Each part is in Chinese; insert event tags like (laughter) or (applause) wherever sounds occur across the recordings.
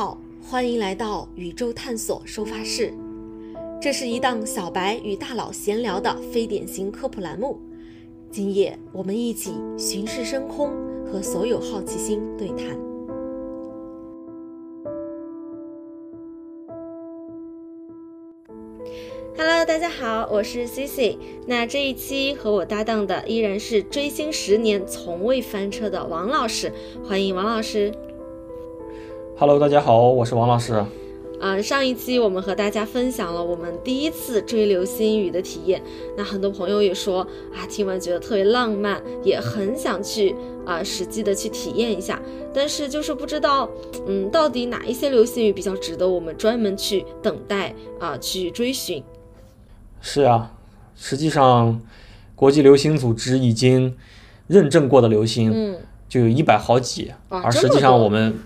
好，欢迎来到宇宙探索收发室。这是一档小白与大佬闲聊的非典型科普栏目。今夜我们一起巡视深空，和所有好奇心对谈。Hello，大家好，我是 Cici。那这一期和我搭档的依然是追星十年从未翻车的王老师，欢迎王老师。Hello，大家好，我是王老师。啊，上一期我们和大家分享了我们第一次追流星雨的体验，那很多朋友也说啊，听完觉得特别浪漫，也很想去啊，实际的去体验一下。但是就是不知道，嗯，到底哪一些流星雨比较值得我们专门去等待啊，去追寻？是啊，实际上，国际流星组织已经认证过的流星，嗯，就有一百好几，啊而实际上我们。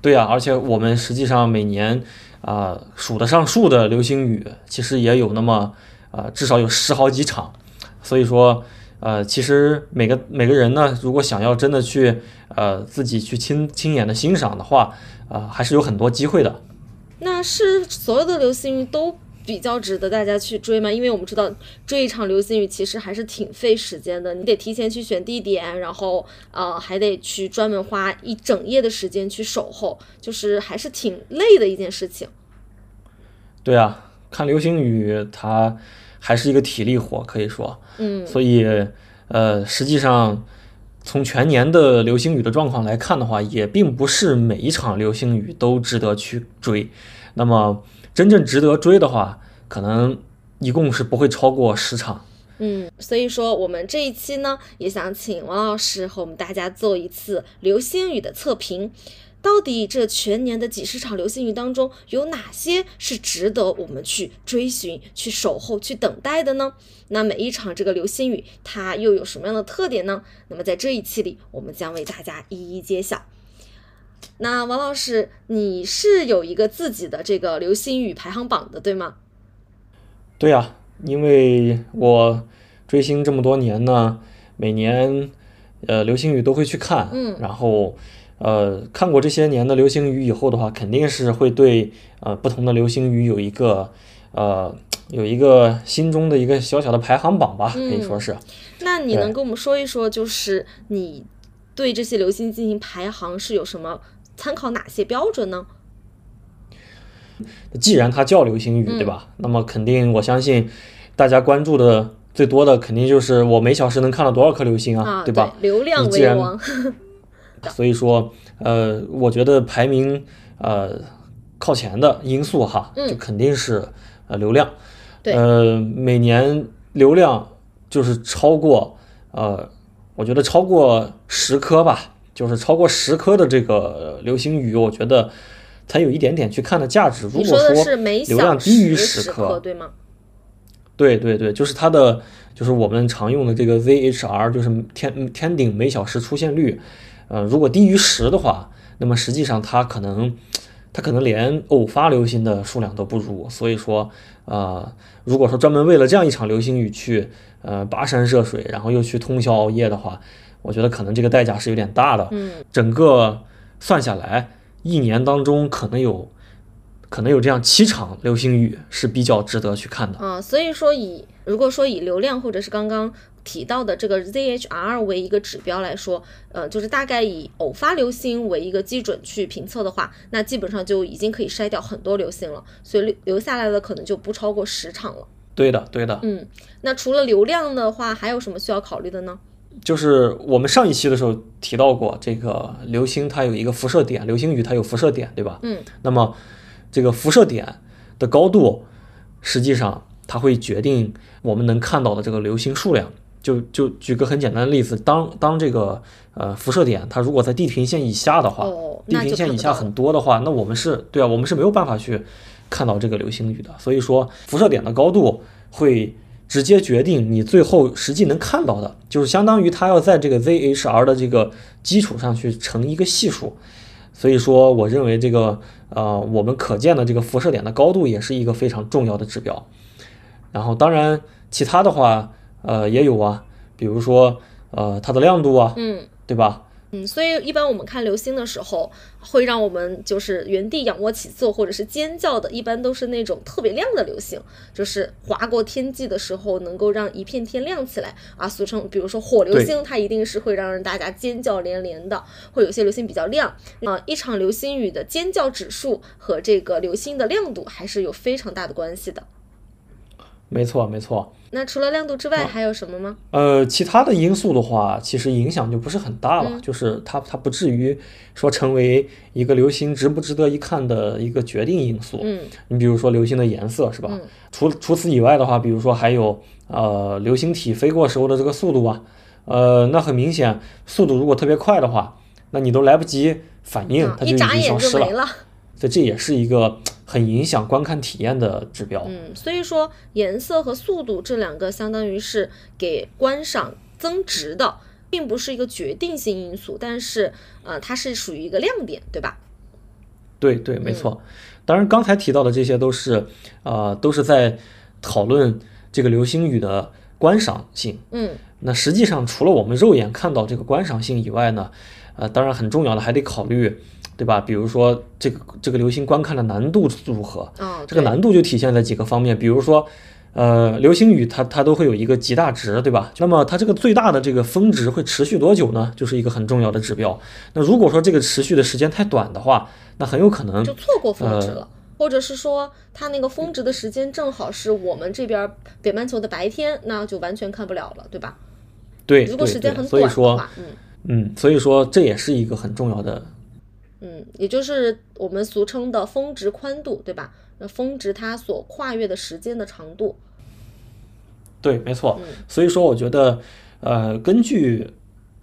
对啊，而且我们实际上每年啊数得上数的流星雨，其实也有那么啊至少有十好几场，所以说呃其实每个每个人呢，如果想要真的去呃自己去亲亲眼的欣赏的话，啊还是有很多机会的。那是所有的流星雨都。比较值得大家去追吗，因为我们知道追一场流星雨其实还是挺费时间的，你得提前去选地点，然后呃还得去专门花一整夜的时间去守候，就是还是挺累的一件事情。对啊，看流星雨它还是一个体力活，可以说，嗯，所以呃实际上从全年的流星雨的状况来看的话，也并不是每一场流星雨都值得去追，那么。真正值得追的话，可能一共是不会超过十场。嗯，所以说我们这一期呢，也想请王老师和我们大家做一次流星雨的测评。到底这全年的几十场流星雨当中，有哪些是值得我们去追寻、去守候、去等待的呢？那每一场这个流星雨，它又有什么样的特点呢？那么在这一期里，我们将为大家一一揭晓。那王老师，你是有一个自己的这个流星雨排行榜的，对吗？对呀，因为我追星这么多年呢，每年呃流星雨都会去看，嗯，然后呃看过这些年的流星雨以后的话，肯定是会对呃不同的流星雨有一个呃有一个心中的一个小小的排行榜吧，可以说是。那你能跟我们说一说，就是你对这些流星进行排行是有什么？参考哪些标准呢？既然它叫流星雨，对吧？那么肯定，我相信大家关注的最多的，肯定就是我每小时能看到多少颗流星啊，对吧？流量为王。(laughs) 所以说，呃，我觉得排名呃靠前的因素哈，就肯定是呃流量。对。呃，每年流量就是超过呃，我觉得超过十颗吧。就是超过十颗的这个流星雨，我觉得才有一点点去看的价值。如果说流量低于十颗，对吗？对对对，就是它的，就是我们常用的这个 ZHR，就是天天顶每小时出现率。呃，如果低于十的话，那么实际上它可能，它可能连偶发流星的数量都不如。所以说，呃，如果说专门为了这样一场流星雨去，呃，跋山涉水，然后又去通宵熬夜的话。我觉得可能这个代价是有点大的，嗯，整个算下来，一年当中可能有，可能有这样七场流星雨是比较值得去看的啊。所以说，以如果说以流量或者是刚刚提到的这个 ZHR 为一个指标来说，呃，就是大概以偶发流星为一个基准去评测的话，那基本上就已经可以筛掉很多流星了，所以留留下来的可能就不超过十场了。对的，对的。嗯，那除了流量的话，还有什么需要考虑的呢？就是我们上一期的时候提到过，这个流星它有一个辐射点，流星雨它有辐射点，对吧？嗯。那么这个辐射点的高度，实际上它会决定我们能看到的这个流星数量。就就举个很简单的例子，当当这个呃辐射点它如果在地平线以下的话，地平线以下很多的话，那我们是对啊，我们是没有办法去看到这个流星雨的。所以说，辐射点的高度会。直接决定你最后实际能看到的，就是相当于它要在这个 ZHR 的这个基础上去乘一个系数，所以说我认为这个呃我们可见的这个辐射点的高度也是一个非常重要的指标。然后当然其他的话呃也有啊，比如说呃它的亮度啊，嗯，对吧？嗯，所以一般我们看流星的时候，会让我们就是原地仰卧起坐或者是尖叫的，一般都是那种特别亮的流星，就是划过天际的时候，能够让一片天亮起来啊，俗称比如说火流星，它一定是会让人大家尖叫连连的，会有些流星比较亮啊。一场流星雨的尖叫指数和这个流星的亮度还是有非常大的关系的。没错，没错。那除了亮度之外，还有什么吗？呃，其他的因素的话，其实影响就不是很大了，就是它它不至于说成为一个流星值不值得一看的一个决定因素。嗯，你比如说流星的颜色是吧？除除此以外的话，比如说还有呃流星体飞过时候的这个速度啊，呃，那很明显，速度如果特别快的话，那你都来不及反应，它就已经消失了。所以这也是一个。很影响观看体验的指标。嗯，所以说颜色和速度这两个相当于是给观赏增值的，并不是一个决定性因素，但是呃，它是属于一个亮点，对吧？对对，没错。当然，刚才提到的这些都是呃，都是在讨论这个流星雨的观赏性。嗯，那实际上除了我们肉眼看到这个观赏性以外呢，呃，当然很重要的还得考虑。对吧？比如说这个这个流星观看的难度如何？嗯这个难度就体现在几个方面，比如说，呃，流星雨它它都会有一个极大值，对吧？那么它这个最大的这个峰值会持续多久呢？就是一个很重要的指标。那如果说这个持续的时间太短的话，那很有可能就错过峰值了，或者是说它那个峰值的时间正好是我们这边北半球的白天，那就完全看不了了，对吧？对，如果时间很短的话，嗯嗯，所以说这也是一个很重要的。嗯，也就是我们俗称的峰值宽度，对吧？那峰值它所跨越的时间的长度，对，没错。所以说，我觉得，呃，根据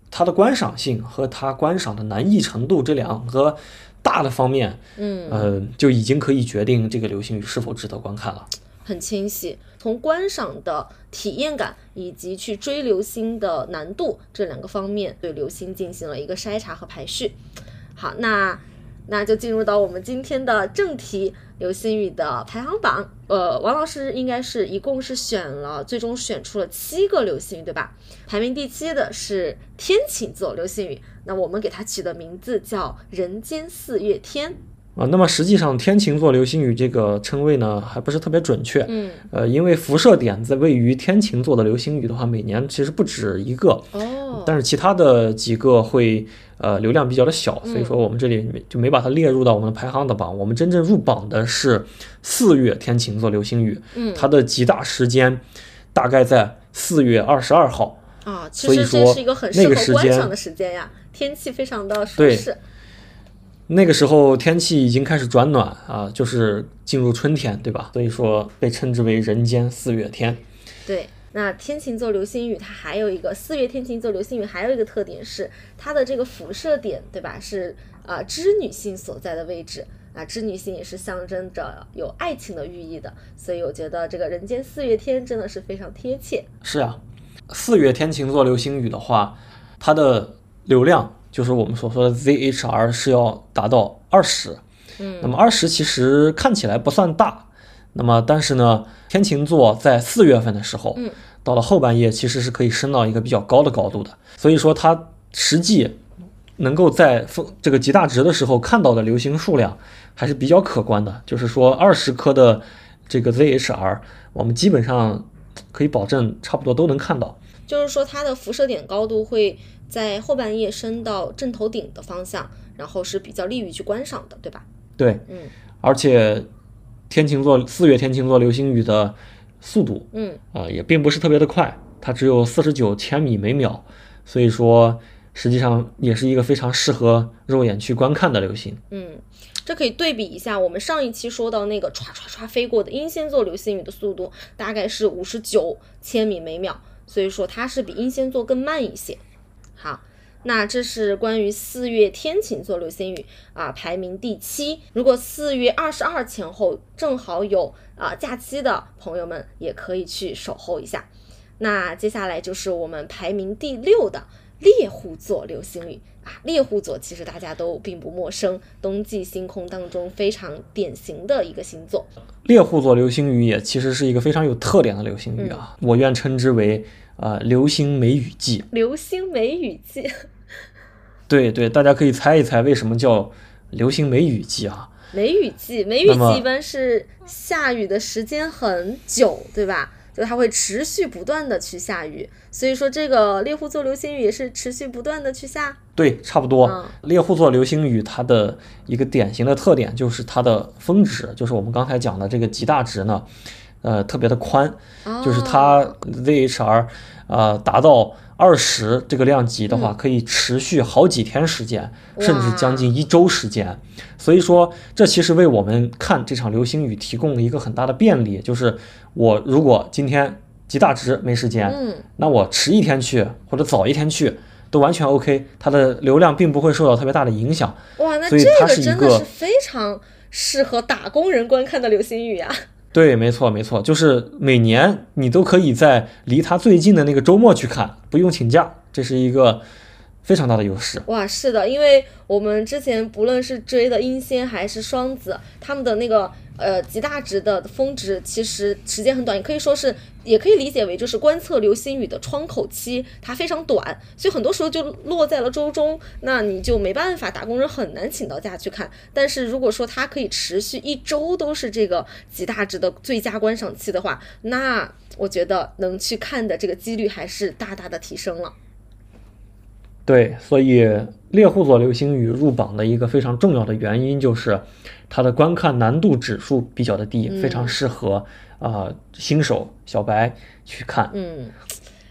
它的观赏性和它观赏的难易程度这两个大的方面，嗯，呃，就已经可以决定这个流星雨是否值得观看了。很清晰，从观赏的体验感以及去追流星的难度这两个方面，对流星进行了一个筛查和排序。好，那那就进入到我们今天的正题，流星雨的排行榜。呃，王老师应该是一共是选了，最终选出了七个流星雨，对吧？排名第七的是天琴座流星雨，那我们给它起的名字叫人间四月天。啊，那么实际上天琴座流星雨这个称谓呢，还不是特别准确。嗯，呃，因为辐射点在位于天琴座的流星雨的话，每年其实不止一个。哦，但是其他的几个会呃流量比较的小，所以说我们这里就没把它列入到我们的排行的榜。我们真正入榜的是四月天琴座流星雨，嗯，它的极大时间大概在四月二十二号。啊，其实这是一个很适合观赏的时间呀，天气非常的舒适。那个时候天气已经开始转暖啊，就是进入春天，对吧？所以说被称之为人间四月天。对，那天琴座流星雨它还有一个四月天琴座流星雨还有一个特点是它的这个辐射点，对吧？是啊，织女星所在的位置啊，织女星也是象征着有爱情的寓意的，所以我觉得这个人间四月天真的是非常贴切。是啊，四月天琴座流星雨的话，它的流量。就是我们所说的 ZHR 是要达到二十，嗯，那么二十其实看起来不算大，那么但是呢，天琴座在四月份的时候，嗯，到了后半夜其实是可以升到一个比较高的高度的，所以说它实际能够在风这个极大值的时候看到的流星数量还是比较可观的，就是说二十颗的这个 ZHR，我们基本上可以保证差不多都能看到，就是说它的辐射点高度会。在后半夜升到正头顶的方向，然后是比较利于去观赏的，对吧？对，嗯，而且天琴座四月天琴座流星雨的速度，嗯，啊，也并不是特别的快，它只有四十九千米每秒，所以说实际上也是一个非常适合肉眼去观看的流星。嗯，这可以对比一下我们上一期说到那个唰唰唰飞过的英仙座流星雨的速度，大概是五十九千米每秒，所以说它是比英仙座更慢一些。好，那这是关于四月天琴座流星雨啊，排名第七。如果四月二十二前后正好有啊假期的朋友们，也可以去守候一下。那接下来就是我们排名第六的猎户座流星雨啊，猎户座其实大家都并不陌生，冬季星空当中非常典型的一个星座。猎户座流星雨也其实是一个非常有特点的流星雨啊，我愿称之为。啊，流星梅雨季，流星梅雨季，(laughs) 对对，大家可以猜一猜为什么叫流星梅雨季啊？梅雨季，梅雨季一般是下雨的时间很久，对吧？就它会持续不断的去下雨，所以说这个猎户座流星雨也是持续不断的去下。对，差不多。嗯猎户座流星雨它的一个典型的特点就是它的峰值，就是我们刚才讲的这个极大值呢，呃，特别的宽，就是它哦 ZHR 呃达到二十这个量级的话，嗯可以持续好几天时间，甚至将近一周时间。所以说，这其实为我们看这场流星雨提供了一个很大的便利，就是我如果今天极大值没时间，嗯，那我迟一天去或者早一天去都完全 OK，它的流量并不会受到特别大的影响。哇，那这个真的是非常适合打工人观看的流星雨呀、对，没错，没错，就是每年你都可以在离他最近的那个周末去看，不用请假，这是一个非常大的优势。哇，是的，因为我们之前不论是追的英仙还是双子，他们的那个呃极大值的峰值其实时间很短，也可以说是也可以理解为就是观测流星雨的窗口期，它非常短，所以很多时候就落在了周中，那你就没办法，打工人很难请到假去看。但是如果说它可以持续一周都是这个极大值的最佳观赏期的话，那我觉得能去看的这个几率还是大大的提升了。对，所以猎户座流星雨入榜的一个非常重要的原因就是它的观看难度指数比较的低，非常适合啊、呃新手小白去看。嗯，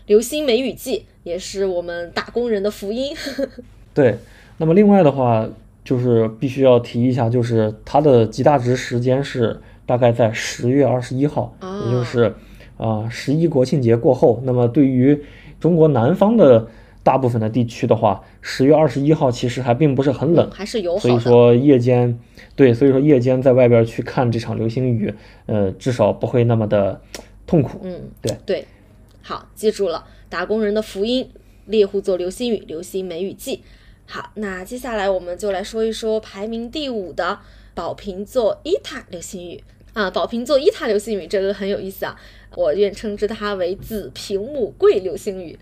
流星梅雨季也是我们打工人的福音。(laughs) (laughs) 对，那么另外的话，就是必须要提一下，就是它的极大值时间是大概在十月二十一号，也就是啊十一国庆节过后。那么对于中国南方的大部分的地区的话，十月二十一号其实还并不是很冷，还是有。所以说夜间，对，所以说夜间在外边去看这场流星雨，呃，至少不会那么的痛苦。嗯，对对，好，记住了，打工人的福音，猎户座流星雨，流星梅雨季。好，那接下来我们就来说一说排名第五的宝瓶座伊塔流星雨啊，宝瓶座伊塔流星雨这个很有意思啊，我愿称之它为紫屏母贵流星雨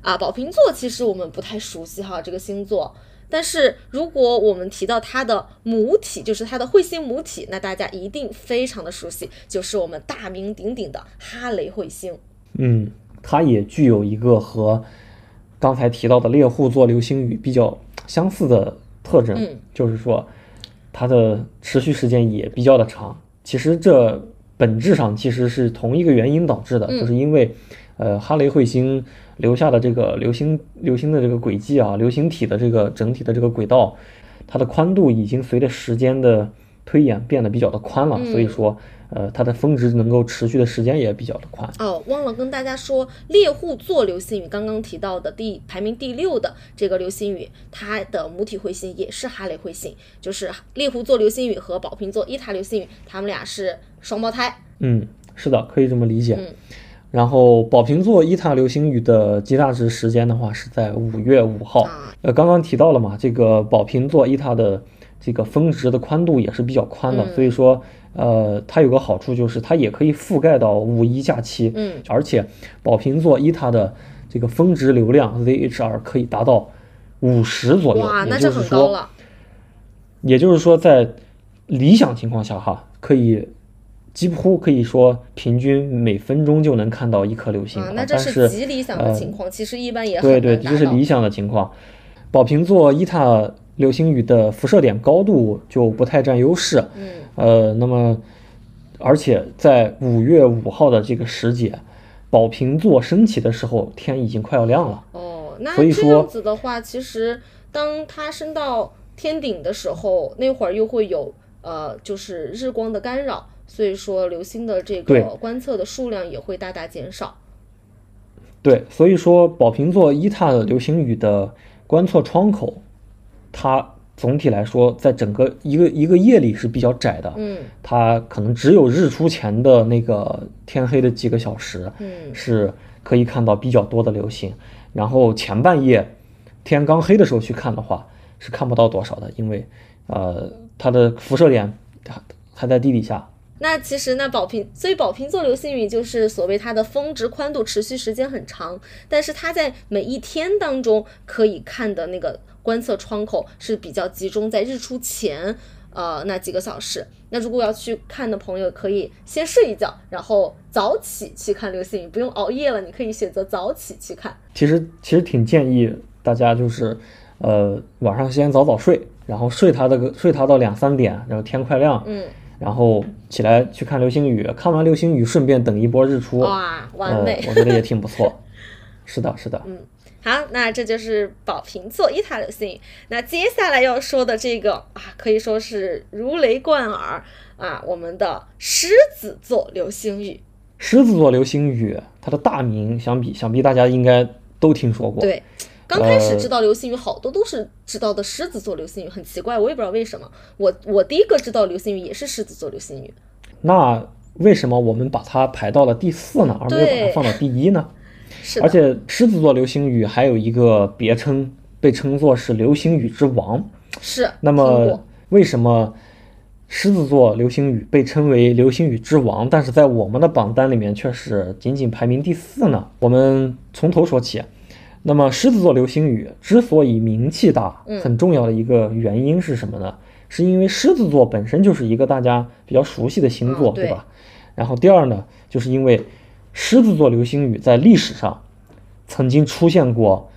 啊。宝瓶座其实我们不太熟悉哈，这个星座。但是如果我们提到它的母体，就是它的彗星母体，那大家一定非常的熟悉，就是我们大名鼎鼎的哈雷彗星。嗯，它也具有一个和刚才提到的猎户座流星雨比较相似的特征，嗯就是说它的持续时间也比较的长。其实这本质上其实是同一个原因导致的，嗯就是因为呃哈雷彗星留下的这个流星流星的这个轨迹啊，流星体的这个整体的这个轨道，它的宽度已经随着时间的推演变得比较的宽了，所以嗯说呃它的峰值能够持续的时间也比较的宽。哦，忘了跟大家说，猎户座流星雨刚刚提到的第排名第六的这个流星雨，它的母体彗星也是哈雷彗星，就是猎户座流星雨和宝瓶座伊塔流星雨，它们俩是双胞胎。嗯，是的，可以这么理解。嗯然后宝瓶座伊塔流星雨的极大值时间的话是在五月五号。啊呃，刚刚提到了嘛，这个宝瓶座伊塔的这个峰值的宽度也是比较宽的，嗯所以说呃它有个好处就是它也可以覆盖到五一假期。嗯，而且宝瓶座伊塔的这个峰值流量 ZHR 可以达到五十左右，哇，那也就是说，很高了。也就是说，在理想情况下哈，可以几乎可以说平均每分钟就能看到一颗流星啊，啊那这是极理想的情况，其实一般也很对对，这是理想的情况。宝瓶座伊塔流星雨的辐射点高度就不太占优势，嗯，呃，那么而且在五月五号的这个时节，宝瓶座升起的时候，天已经快要亮了。哦，那这样子的话，其实当它升到天顶的时候，那会儿又会有呃，就是日光的干扰，所以说流星的这个观测的数量也会大大减少。对，所以说宝瓶座伊塔的流星雨的观测窗口，它总体来说在整个一个一个夜里是比较窄的，嗯它可能只有日出前的那个天黑的几个小时，嗯是可以看到比较多的流星。然后前半夜天刚黑的时候去看的话，是看不到多少的，因为呃它的辐射点还还在地底下。那其实那宝瓶，所以宝瓶座流星雨就是所谓它的峰值宽度持续时间很长，但是它在每一天当中可以看的那个观测窗口是比较集中在日出前。呃，那几个小时，那如果要去看的朋友，可以先睡一觉，然后早起去看流星雨，不用熬夜了。你可以选择早起去看。其实其实挺建议大家就是，呃，晚上先早早睡，然后睡它的个睡它到两三点，然后天快亮，嗯，然后起来去看流星雨，看完流星雨顺便等一波日出，哇，完美。呃，我觉得也挺不错。(laughs) 是的，是的。嗯，好，那这就是宝瓶座一塔流星雨。那接下来要说的这个啊，可以说是如雷贯耳啊，我们的狮子座流星雨。狮子座流星雨，它的大名想必想必大家应该都听说过。对，刚开始呃知道流星雨，好多都是知道的狮子座流星雨，很奇怪，我也不知道为什么。我我第一个知道流星雨也是狮子座流星雨。那为什么我们把它排到了第四呢，而没有把它放到第一呢？是的，而且狮子座流星雨还有一个别称，被称作是流星雨之王。是那么为什么狮子座流星雨被称为流星雨之王，但是在我们的榜单里面却是仅仅排名第四呢？我们从头说起。那么狮子座流星雨之所以名气大，嗯很重要的一个原因是什么呢？是因为狮子座本身就是一个大家比较熟悉的星座，对吧？然后第二呢，就是因为狮子座流星雨在历史上曾经出现过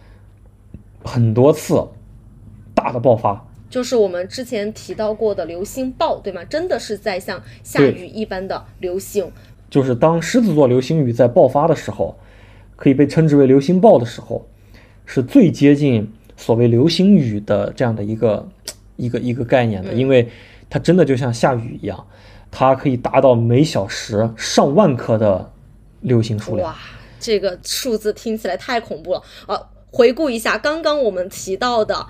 很多次大的爆发，就是我们之前提到过的流星暴，对吗？真的是在像下雨一般的流星。就是当狮子座流星雨在爆发的时候，可以被称之为流星暴的时候，是最接近所谓流星雨的这样的一个一个一个概念的，嗯因为它真的就像下雨一样，它可以达到每小时上万颗的流星数量。哇，这个数字听起来太恐怖了啊！回顾一下，刚刚我们提到的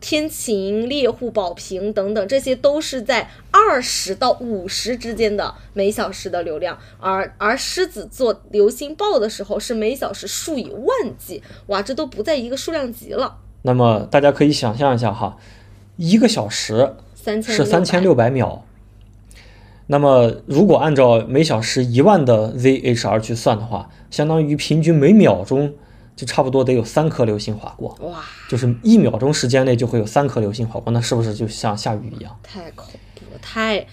天晴、猎户、宝瓶等等，这些都是在二十到五十之间的每小时的流量，而而狮子座流星暴的时候是每小时数以万计，哇，这都不在一个数量级了，那么大家可以想象一下哈，一个小时是三千六百秒。那么，如果按照每小时一万的 ZHR 去算的话，相当于平均每秒钟就差不多得有三颗流星划过，哇，就是一秒钟时间内就会有三颗流星划过，那是不是就像下雨一样？太恐怖了，太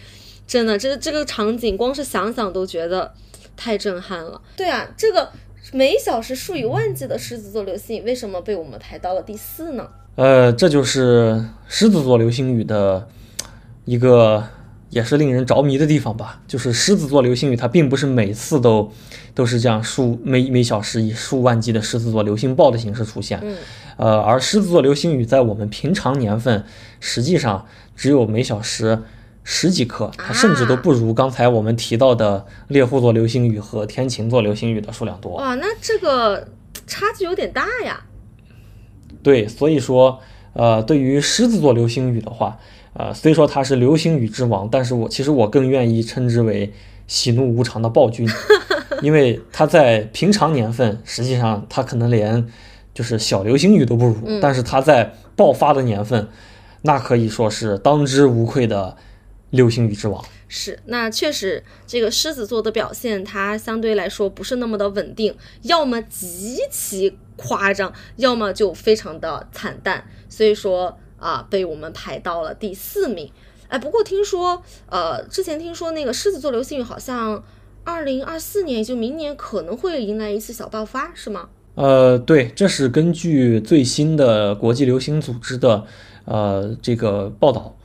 真的，这这个场景光是想想都觉得太震撼了。对啊，这个每小时数以万计的狮子座流星雨，为什么被我们排到了第四呢？呃，这就是狮子座流星雨的一个也是令人着迷的地方吧。就是狮子座流星雨，它并不是每次都都是这样数每每小时以数万计的狮子座流星暴的形式出现。嗯，呃，而狮子座流星雨在我们平常年份，实际上只有每小时十几颗，它甚至都不如刚才我们提到的猎户座流星雨和天琴座流星雨的数量多。哇，那这个差距有点大呀。对，所以说，呃，对于狮子座流星雨的话，呃，虽说他是流星雨之王，但是我其实我更愿意称之为喜怒无常的暴君，(laughs) 因为他在平常年份，实际上他可能连就是小流星雨都不如，嗯但是他在爆发的年份，那可以说是当之无愧的流星雨之王。是，那确实，这个狮子座的表现，它相对来说不是那么的稳定，要么极其夸张，要么就非常的惨淡。所以说啊，被我们排到了第四名。哎，不过听说，呃，之前听说那个狮子座流星雨好像二零二四年，也就明年可能会迎来一次小爆发，是吗？呃，对，这是根据最新的国际流行组织的呃这个报道，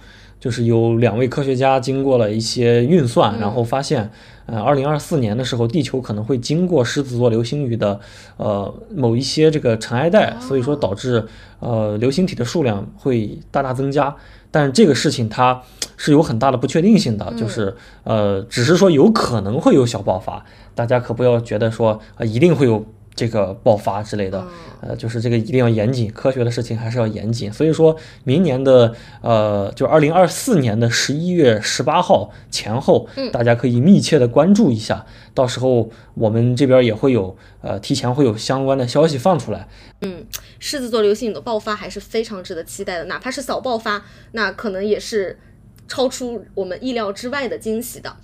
就是有两位科学家经过了一些运算，嗯。然后发现，呃，二零二四年的时候，地球可能会经过狮子座流星雨的呃某一些这个尘埃带，所以说导致呃流星体的数量会大大增加。但是这个事情它是有很大的不确定性的，就是呃，只是说有可能会有小爆发，大家可不要觉得说呃一定会有这个爆发之类的，嗯呃，就是这个一定要严谨，科学的事情还是要严谨。所以说明年的呃，就二零二四年的十一月十八号前后，嗯大家可以密切的关注一下，到时候我们这边也会有呃提前会有相关的消息放出来。嗯狮子座流星雨的爆发还是非常值得期待的，哪怕是小爆发，那可能也是超出我们意料之外的惊喜的。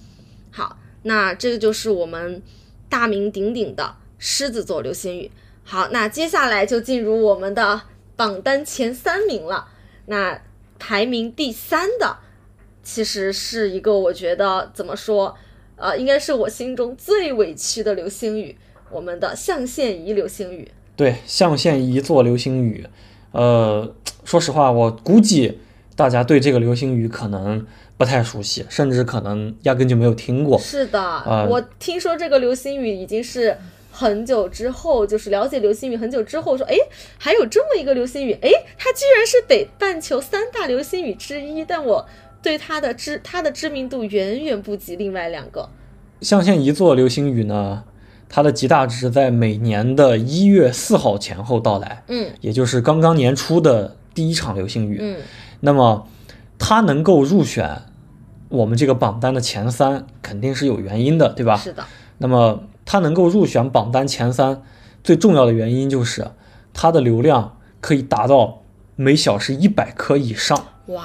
好，那这个就是我们大名鼎鼎的狮子座流星雨。好，那接下来就进入我们的榜单前三名了。那排名第三的，其实是一个我觉得怎么说，呃，应该是我心中最委屈的流星雨，我们的象限仪流星雨。对，象限仪座流星雨，呃，说实话，我估计大家对这个流星雨可能不太熟悉，甚至可能压根就没有听过。是的，呃我听说这个流星雨已经是很久之后，就是了解流星雨很久之后说，哎，还有这么一个流星雨，哎，它居然是北半球三大流星雨之一，但我对它的知它的知名度远远不及另外两个。象限一座流星雨呢，它的极大值在每年的一月四号前后到来，嗯也就是刚刚年初的第一场流星雨。嗯，那么它能够入选我们这个榜单的前三，肯定是有原因的，对吧？是的，那么它能够入选榜单前三，最重要的原因就是它的流量可以达到每小时一百颗以上。哇，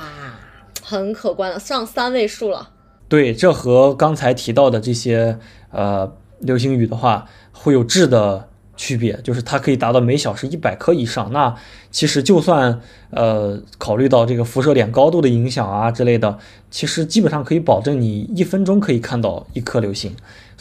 很可观了，上三位数了。对，这和刚才提到的这些呃流星雨的话，会有质的区别，就是它可以达到每小时一百颗以上。那其实就算呃考虑到这个辐射点高度的影响啊之类的，其实基本上可以保证你一分钟可以看到一颗流星，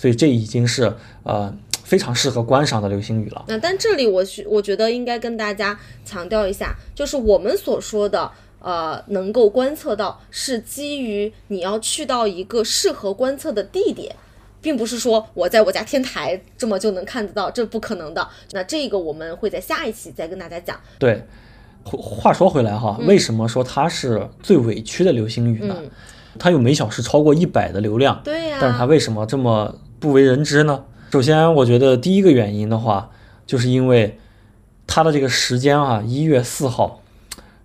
所以这已经是呃非常适合观赏的流星雨了。那但这里我需我觉得应该跟大家强调一下，就是我们所说的。呃，能够观测到是基于你要去到一个适合观测的地点，并不是说我在我家天台这么就能看得到，这不可能的。那这个我们会在下一期再跟大家讲。对，话话说回来哈，为什么说它是最委屈的流星雨呢？嗯，它有每小时超过一百的流量，对呀、但是它为什么这么不为人知呢？首先，我觉得第一个原因的话，就是因为它的这个时间啊，一月四号，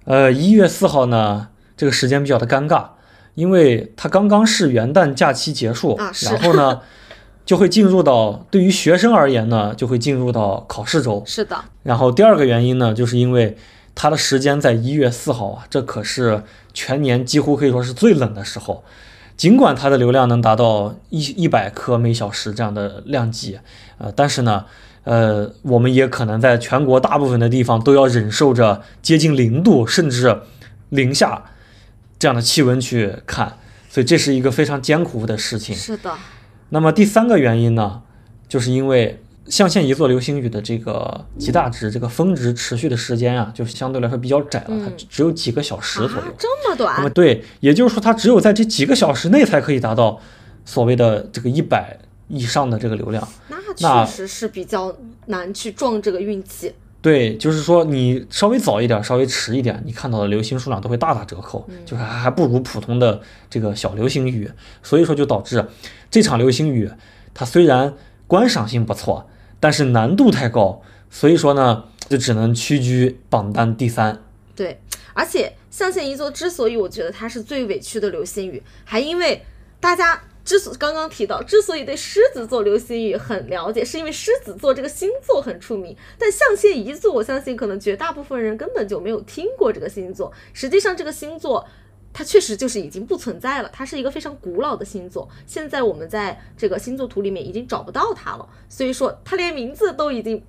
呃，一月四号呢，这个时间比较的尴尬，因为它刚刚是元旦假期结束，啊然后呢，就会进入到对于学生而言呢，就会进入到考试周。是的，然后第二个原因呢，就是因为它的时间在一月四号啊，这可是全年几乎可以说是最冷的时候。尽管它的流量能达到一一百颗每小时这样的量级，呃，但是呢，呃，我们也可能在全国大部分的地方都要忍受着接近零度甚至零下这样的气温去看，所以这是一个非常艰苦的事情。是的，那么第三个原因呢，就是因为象限一座流星雨的这个极大值，这个峰值持续的时间啊，就相对来说比较窄了，它嗯只有几个小时左右。啊，这么短那么，对，也就是说，它只有在这几个小时内才可以达到所谓的这个一百以上的这个流量。那那确实是比较难去撞这个运气。对，就是说你稍微早一点，稍微迟一点，你看到的流星数量都会大打折扣，就是还还不如普通的这个小流星雨。所以说就导致这场流星雨，它虽然观赏性不错，但是难度太高，所以说呢，就只能屈居榜单第三。对，而且象限一座之所以我觉得它是最委屈的流星雨，还因为大家之所刚刚提到，之所以对狮子座流星雨很了解，是因为狮子座这个星座很出名。但象限一座，我相信可能绝大部分人根本就没有听过这个星座。实际上，这个星座。它确实就是已经不存在了，它是一个非常古老的星座，现在我们在这个星座图里面已经找不到它了，所以说它连名字都已经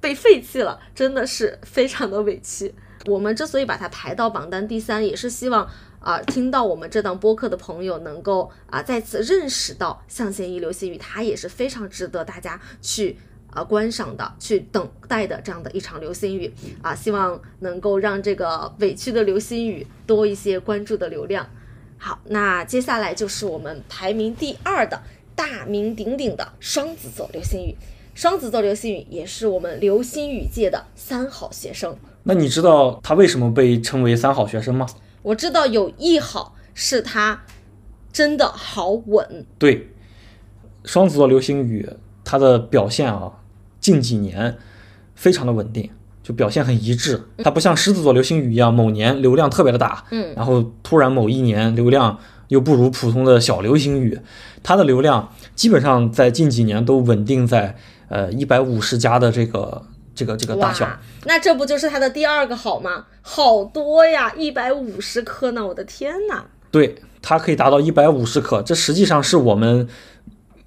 被废弃了，真的是非常的委屈。我们之所以把它排到榜单第三，也是希望啊、听到我们这档播客的朋友能够啊、再次认识到象限一流星雨，它也是非常值得大家去啊、观赏的，去等待的这样的一场流星雨啊、希望能够让这个委屈的流星雨多一些关注的流量。好，那接下来就是我们排名第二的大名鼎鼎的双子座流星雨。双子座流星雨也是我们流星雨界的三好学生。那你知道他为什么被称为三好学生吗？我知道有一好是他真的好稳，对，双子座流星雨它的表现啊，近几年非常的稳定，就表现很一致。它不像狮子座流星雨一样，某年流量特别的大，嗯，然后突然某一年流量又不如普通的小流星雨，它的流量基本上在近几年都稳定在呃一百五十加的这个这个这个大小。那这不就是它的第二个好吗？好多呀，一百五十颗呢！我的天呐！对，它可以达到一百五十颗，这实际上是我们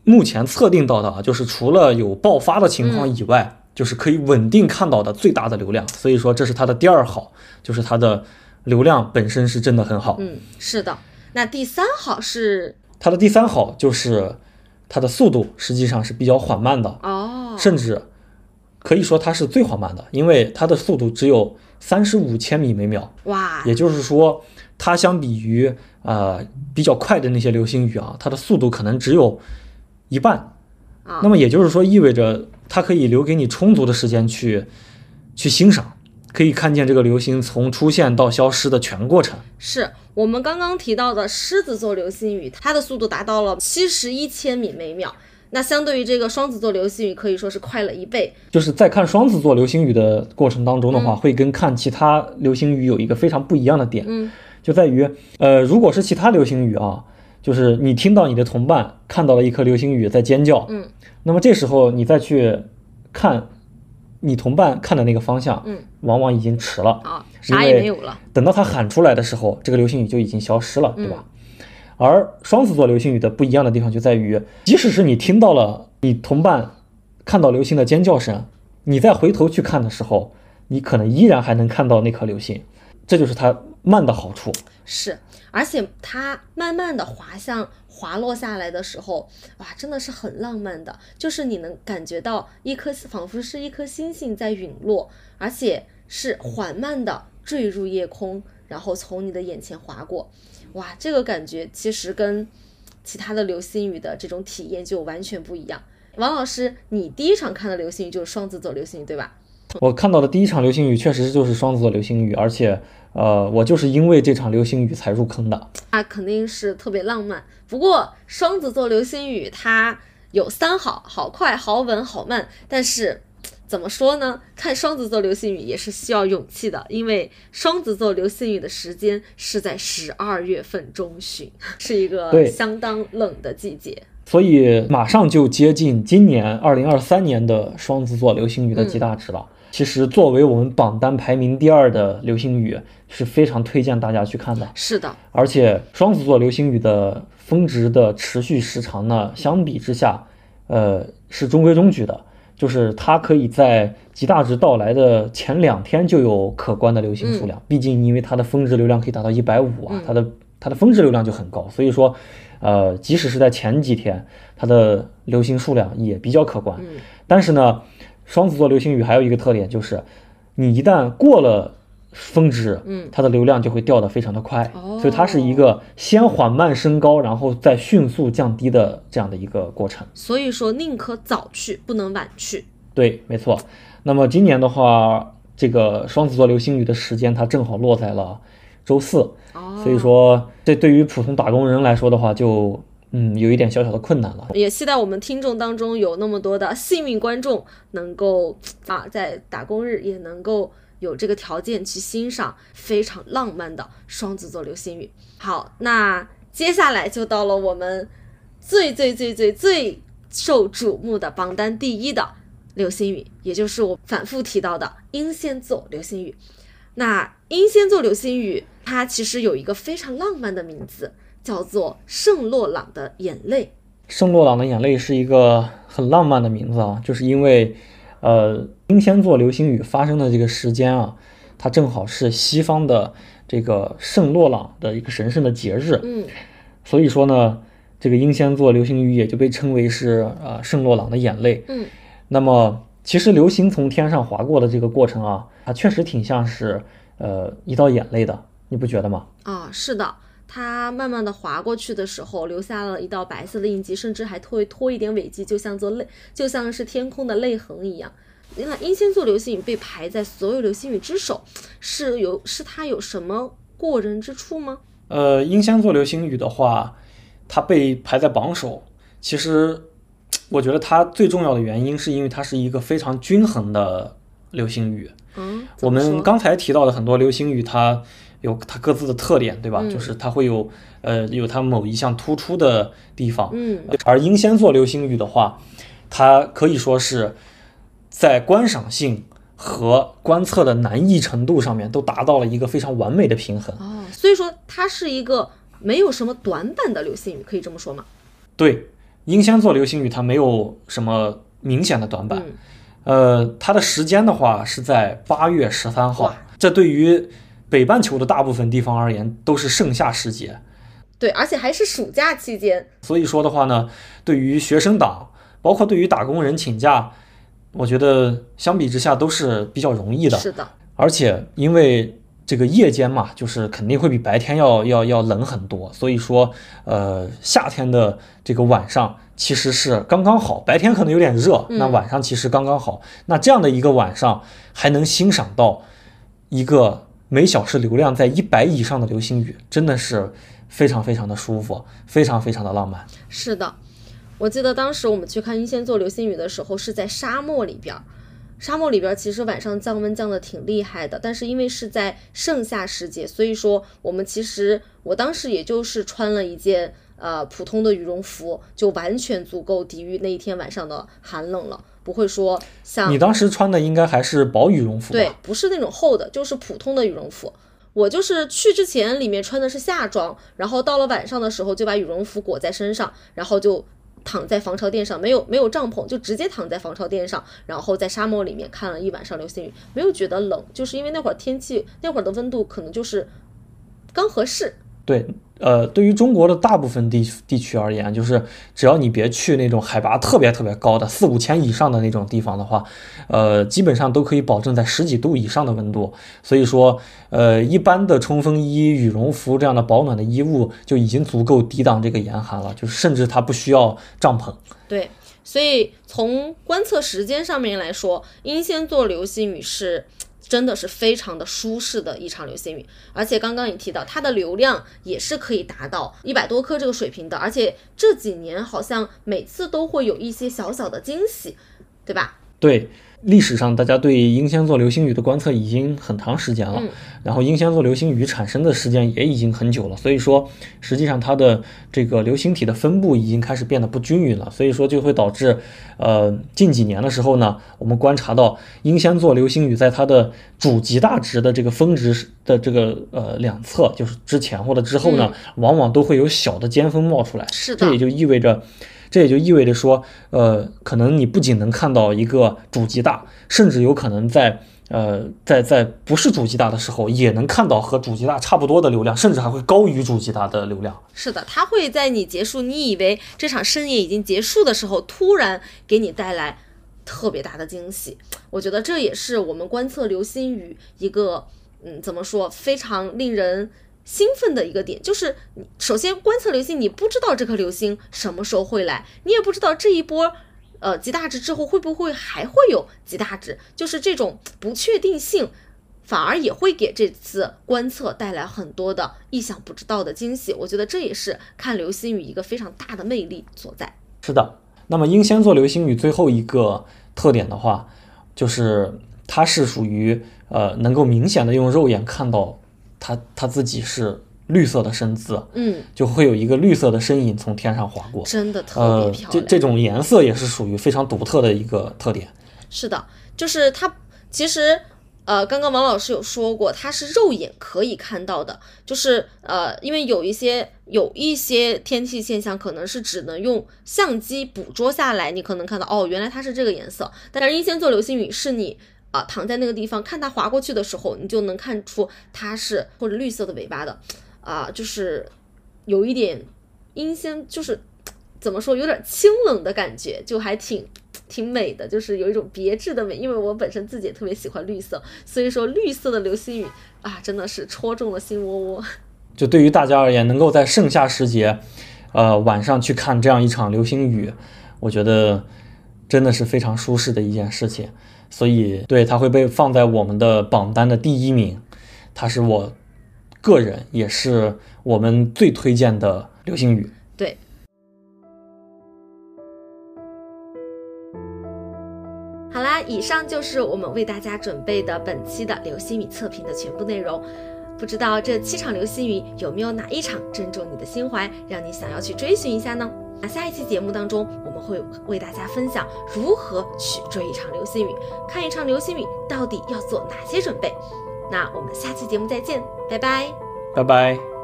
目前测定到的啊，就是除了有爆发的情况以外，就是可以稳定看到的最大的流量，所以说这是它的第二好，就是它的流量本身是真的很好。嗯，是的。那第三好是？它的第三好就是它的速度实际上是比较缓慢的，哦，甚至可以说它是最缓慢的，因为它的速度只有三十五千米每秒，哇，也就是说，它相比于呃比较快的那些流星雨啊，它的速度可能只有一半。啊那么也就是说，意味着它可以留给你充足的时间去去欣赏，可以看见这个流星从出现到消失的全过程。是我们刚刚提到的狮子座流星雨，它的速度达到了七十一千米每秒。那相对于这个双子座流星雨，可以说是快了一倍。就是在看双子座流星雨的过程当中的话，会跟看其他流星雨有一个非常不一样的点，嗯，就在于，呃，如果是其他流星雨啊，就是你听到你的同伴看到了一颗流星雨在尖叫，嗯，那么这时候你再去看你同伴看的那个方向，嗯，往往已经迟了。啊，啥也没有了。等到他喊出来的时候，这个流星雨就已经消失了，对吧？而双子座流星雨的不一样的地方就在于，即使是你听到了你同伴看到流星的尖叫声，你再回头去看的时候，你可能依然还能看到那颗流星，这就是它慢的好处。是，而且它慢慢的滑向滑落下来的时候，哇，真的是很浪漫的，就是你能感觉到一颗仿佛是一颗星星在陨落，而且是缓慢的坠入夜空，然后从你的眼前划过，哇，这个感觉其实跟其他的流星雨的这种体验就完全不一样。王老师，你第一场看的流星雨就是双子座流星雨，对吧？我看到的第一场流星雨确实就是双子座流星雨，而且，呃，我就是因为这场流星雨才入坑的。啊，肯定是特别浪漫。不过双子座流星雨它有三好：好快、好稳、好慢。但是怎么说呢？看双子座流星雨也是需要勇气的，因为双子座流星雨的时间是在十二月份中旬，(laughs) 是一个相当冷的季节。所以马上就接近今年二零二三年的双子座流星雨的极大值了。其实作为我们榜单排名第二的流星雨，是非常推荐大家去看的。是的，而且双子座流星雨的峰值的持续时长呢，相比之下，呃，是中规中矩的。就是它可以在极大值到来的前两天就有可观的流星数量，毕竟因为它的峰值流量可以达到一百五啊，它的它的峰值流量就很高，所以说，呃，即使是在前几天，它的流星数量也比较可观。嗯但是呢，双子座流星雨还有一个特点就是，你一旦过了峰值，嗯它的流量就会掉得非常的快，哦所以它是一个先缓慢升高，然后再迅速降低的这样的一个过程。所以说宁可早去，不能晚去。对，没错。那么今年的话，这个双子座流星雨的时间它正好落在了周四，哦，所以说这对于普通打工人来说的话就，嗯有一点小小的困难了。也期待我们听众当中有那么多的幸运观众，能够啊在打工日也能够有这个条件去欣赏非常浪漫的双子座流星雨。好，那接下来就到了我们最最最最最受瞩目的榜单第一的流星雨，也就是我反复提到的英仙座流星雨。那英仙座流星雨，它其实有一个非常浪漫的名字，叫做圣洛朗的眼泪。圣洛朗的眼泪是一个很浪漫的名字啊，就是因为，呃，英仙座流星雨发生的这个时间啊，它正好是西方的这个圣洛朗的一个神圣的节日，嗯，所以说呢，这个英仙座流星雨也就被称为是呃圣洛朗的眼泪。嗯，那么其实流星从天上划过的这个过程啊，它确实挺像是呃一道眼泪的，你不觉得吗？啊，是的，它慢慢的划过去的时候，留下了一道白色的印记，甚至还拖拖一点尾迹，就像做泪，就像是天空的泪痕一样。那英仙座流星雨被排在所有流星雨之首，是有是它有什么过人之处吗？呃，英仙座流星雨的话，它被排在榜首，其实我觉得它最重要的原因是因为它是一个非常均衡的流星雨。嗯，我们刚才提到的很多流星雨，它有它各自的特点，对吧？嗯就是它会有呃有它某一项突出的地方。嗯而英仙座流星雨的话，它可以说是在观赏性和观测的难易程度上面都达到了一个非常完美的平衡。哦，所以说它是一个没有什么短板的流星雨，可以这么说吗？对，英仙座流星雨它没有什么明显的短板，嗯呃，它的时间的话是在八月十三号，这对于北半球的大部分地方而言都是盛夏时节。对，而且还是暑假期间。所以说的话呢，对于学生党，包括对于打工人请假，我觉得相比之下都是比较容易的。是的，而且因为这个夜间嘛，就是肯定会比白天要要要冷很多，所以说，呃，夏天的这个晚上其实是刚刚好，白天可能有点热，嗯那晚上其实刚刚好。那这样的一个晚上，还能欣赏到一个每小时流量在一百以上的流星雨，真的是非常非常的舒服，非常非常的浪漫。是的。我记得当时我们去看英仙座流星雨的时候，是在沙漠里边。沙漠里边其实晚上降温降的挺厉害的，但是因为是在盛夏时节，所以说我们其实我当时也就是穿了一件呃普通的羽绒服，就完全足够抵御那一天晚上的寒冷了，不会说像你当时穿的应该还是薄羽绒服吧？对，不是那种厚的，就是普通的羽绒服。我就是去之前里面穿的是夏装，然后到了晚上的时候就把羽绒服裹在身上，然后就躺在防潮垫上，没有没有帐篷，就直接躺在防潮垫上，然后在沙漠里面看了一晚上流星雨，没有觉得冷，就是因为那会儿天气那会儿的温度可能就是刚合适。对，呃，对于中国的大部分地地区而言，就是只要你别去那种海拔特别特别高的四五千以上的那种地方的话，呃，基本上都可以保证在十几度以上的温度。所以说，呃，一般的冲锋衣、羽绒服这样的保暖的衣物就已经足够抵挡这个严寒了，就是甚至它不需要帐篷。对，所以从观测时间上面来说，英仙座流星雨是真的是非常的舒适的一场流星雨，而且刚刚也提到它的流量也是可以达到一百多颗这个水平的，而且这几年好像每次都会有一些小小的惊喜，对吧？对，历史上大家对英仙座流星雨的观测已经很长时间了，嗯然后英仙座流星雨产生的时间也已经很久了，所以说实际上它的这个流星体的分布已经开始变得不均匀了，所以说就会导致，呃，近几年的时候呢，我们观察到英仙座流星雨在它的主极大值的这个峰值的这个呃两侧，就是之前或者之后呢，往往都会有小的尖峰冒出来，是的这也就意味着。这也就意味着说，呃，可能你不仅能看到一个主极大，甚至有可能在呃在在不是主极大的时候，也能看到和主极大差不多的流量，甚至还会高于主极大的流量。是的，它会在你结束，你以为这场盛宴已经结束的时候，突然给你带来特别大的惊喜。我觉得这也是我们观测流星雨一个，嗯，怎么说，非常令人兴奋的一个点，就是首先观测流星，你不知道这颗流星什么时候会来，你也不知道这一波。呃，极大值之后会不会还会有极大值？就是这种不确定性，反而也会给这次观测带来很多的意想不到的惊喜。我觉得这也是看流星雨一个非常大的魅力所在。是的，那么英仙座流星雨最后一个特点的话，就是它是属于呃能够明显的用肉眼看到它它自己是绿色的身姿，嗯，就会有一个绿色的身影从天上划过。真的特呃别，漂亮。这这种颜色也是属于非常独特的一个特点。是的，就是它其实。呃，刚刚王老师有说过，它是肉眼可以看到的，就是呃，因为有一些有一些天气现象，可能是只能用相机捕捉下来，你可能看到哦，原来它是这个颜色。但是英仙座流星雨是你啊、躺在那个地方看它划过去的时候，你就能看出它是或者绿色的尾巴的，啊、就是有一点阴森，就是怎么说，有点清冷的感觉，就还挺挺美的，就是有一种别致的美。因为我本身自己也特别喜欢绿色，所以说绿色的流星雨啊，真的是戳中了心窝窝。(laughs) 就对于大家而言，能够在盛夏时节，呃，晚上去看这样一场流星雨，我觉得真的是非常舒适的一件事情。所以，对它会被放在我们的榜单的第一名，它是我个人也是我们最推荐的流星雨。对，好啦，以上就是我们为大家准备的本期的流星雨测评的全部内容。不知道这七场流星雨有没有哪一场正中你的心怀，让你想要去追寻一下呢？那下一期节目当中，我们会为大家分享如何去追一场流星雨，看一场流星雨到底要做哪些准备。那我们下期节目再见，拜拜。拜拜。